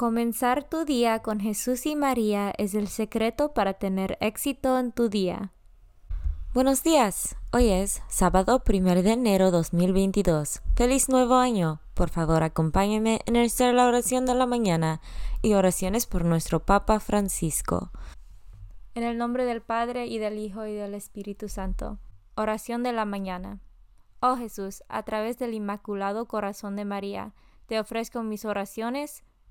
Comenzar tu día con Jesús y María es el secreto para tener éxito en tu día. Buenos días. Hoy es sábado 1 de enero 2022. Feliz nuevo año. Por favor, acompáñenme en hacer la oración de la mañana y oraciones por nuestro Papa Francisco. En el nombre del Padre y del Hijo y del Espíritu Santo. Oración de la mañana. Oh Jesús, a través del Inmaculado Corazón de María, te ofrezco mis oraciones,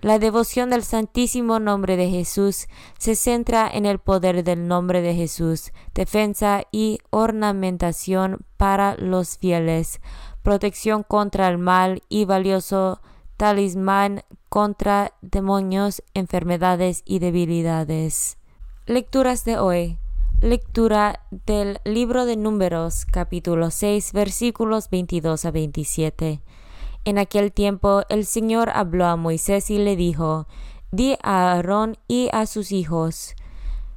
La devoción del Santísimo Nombre de Jesús se centra en el poder del nombre de Jesús, defensa y ornamentación para los fieles, protección contra el mal y valioso talismán contra demonios, enfermedades y debilidades. Lecturas de hoy. Lectura del libro de Números, capítulo 6, versículos 22 a 27. En aquel tiempo el Señor habló a Moisés y le dijo, Di a Aarón y a sus hijos,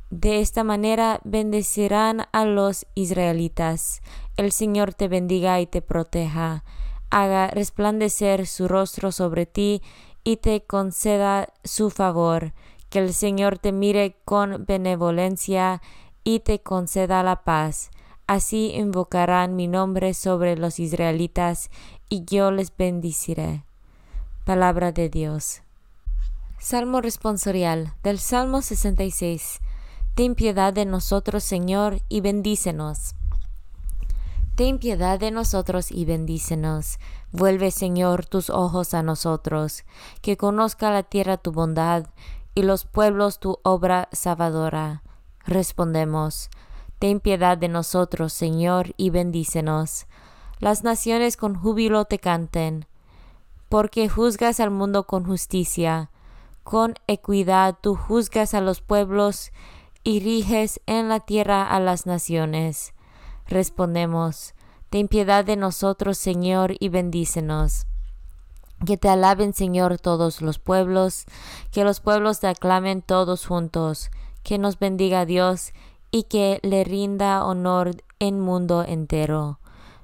de esta manera bendecirán a los israelitas. El Señor te bendiga y te proteja, haga resplandecer su rostro sobre ti y te conceda su favor. Que el Señor te mire con benevolencia y te conceda la paz. Así invocarán mi nombre sobre los israelitas y yo les bendiciré. Palabra de Dios. Salmo responsorial del Salmo 66. Ten piedad de nosotros, Señor, y bendícenos. Ten piedad de nosotros y bendícenos. Vuelve, Señor, tus ojos a nosotros, que conozca la tierra tu bondad y los pueblos tu obra salvadora. Respondemos, Ten piedad de nosotros, Señor, y bendícenos las naciones con júbilo te canten, porque juzgas al mundo con justicia, con equidad tú juzgas a los pueblos y riges en la tierra a las naciones. Respondemos, Ten piedad de nosotros, Señor, y bendícenos. Que te alaben, Señor, todos los pueblos, que los pueblos te aclamen todos juntos, que nos bendiga Dios y que le rinda honor en mundo entero.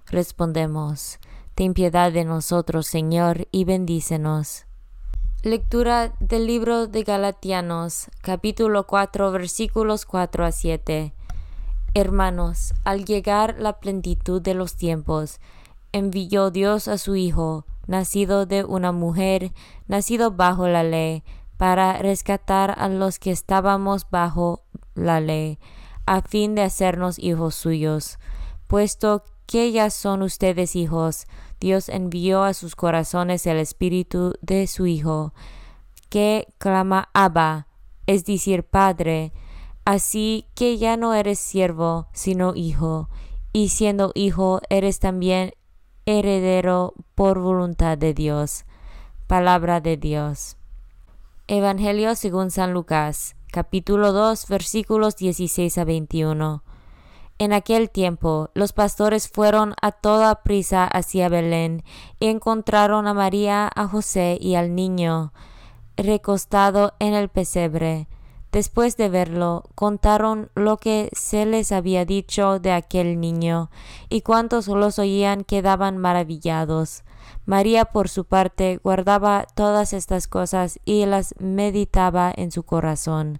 Respondemos, Ten piedad de nosotros, Señor, y bendícenos. Lectura del libro de Galatianos, capítulo 4, versículos 4 a 7. Hermanos, al llegar la plenitud de los tiempos, envió Dios a su Hijo, nacido de una mujer, nacido bajo la ley, para rescatar a los que estábamos bajo la ley, a fin de hacernos hijos suyos. Puesto que ya son ustedes hijos, Dios envió a sus corazones el espíritu de su Hijo, que clama Abba, es decir, Padre. Así que ya no eres siervo, sino hijo, y siendo hijo eres también heredero por voluntad de Dios. Palabra de Dios. Evangelio según San Lucas, capítulo 2, versículos 16 a 21. En aquel tiempo los pastores fueron a toda prisa hacia Belén y encontraron a María, a José y al niño recostado en el pesebre. Después de verlo, contaron lo que se les había dicho de aquel niño, y cuantos los oían quedaban maravillados. María, por su parte, guardaba todas estas cosas y las meditaba en su corazón.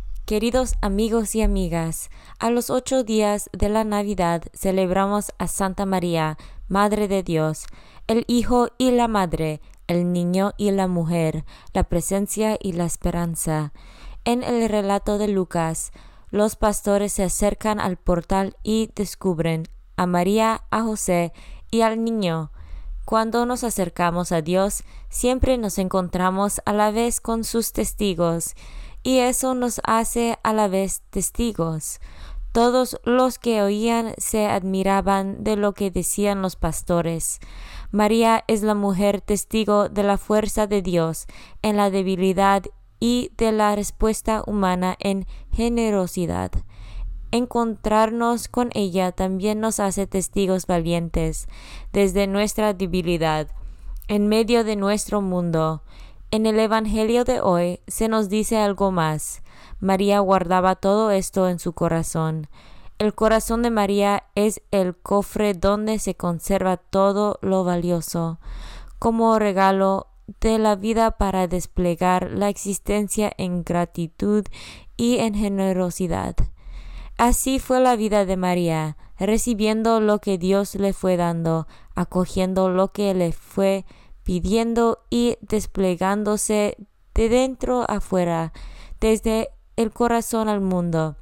Queridos amigos y amigas, a los ocho días de la Navidad celebramos a Santa María, Madre de Dios, el Hijo y la Madre, el niño y la mujer, la presencia y la esperanza. En el relato de Lucas, los pastores se acercan al portal y descubren a María, a José y al niño. Cuando nos acercamos a Dios, siempre nos encontramos a la vez con sus testigos, y eso nos hace a la vez testigos. Todos los que oían se admiraban de lo que decían los pastores. María es la mujer testigo de la fuerza de Dios en la debilidad y de la respuesta humana en generosidad. Encontrarnos con ella también nos hace testigos valientes desde nuestra debilidad, en medio de nuestro mundo, en el Evangelio de hoy se nos dice algo más. María guardaba todo esto en su corazón. El corazón de María es el cofre donde se conserva todo lo valioso, como regalo de la vida para desplegar la existencia en gratitud y en generosidad. Así fue la vida de María, recibiendo lo que Dios le fue dando, acogiendo lo que le fue pidiendo y desplegándose de dentro a fuera, desde el corazón al mundo.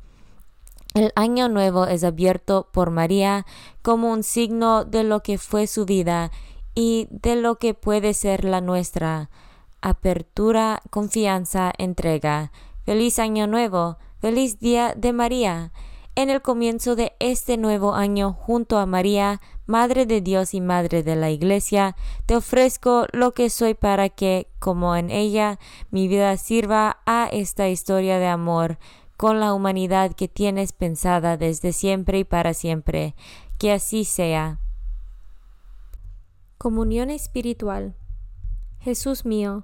El año nuevo es abierto por María como un signo de lo que fue su vida y de lo que puede ser la nuestra. Apertura, confianza, entrega. Feliz año nuevo, feliz día de María. En el comienzo de este nuevo año, junto a María, Madre de Dios y Madre de la Iglesia, te ofrezco lo que soy para que, como en ella, mi vida sirva a esta historia de amor con la humanidad que tienes pensada desde siempre y para siempre. Que así sea. Comunión espiritual. Jesús mío,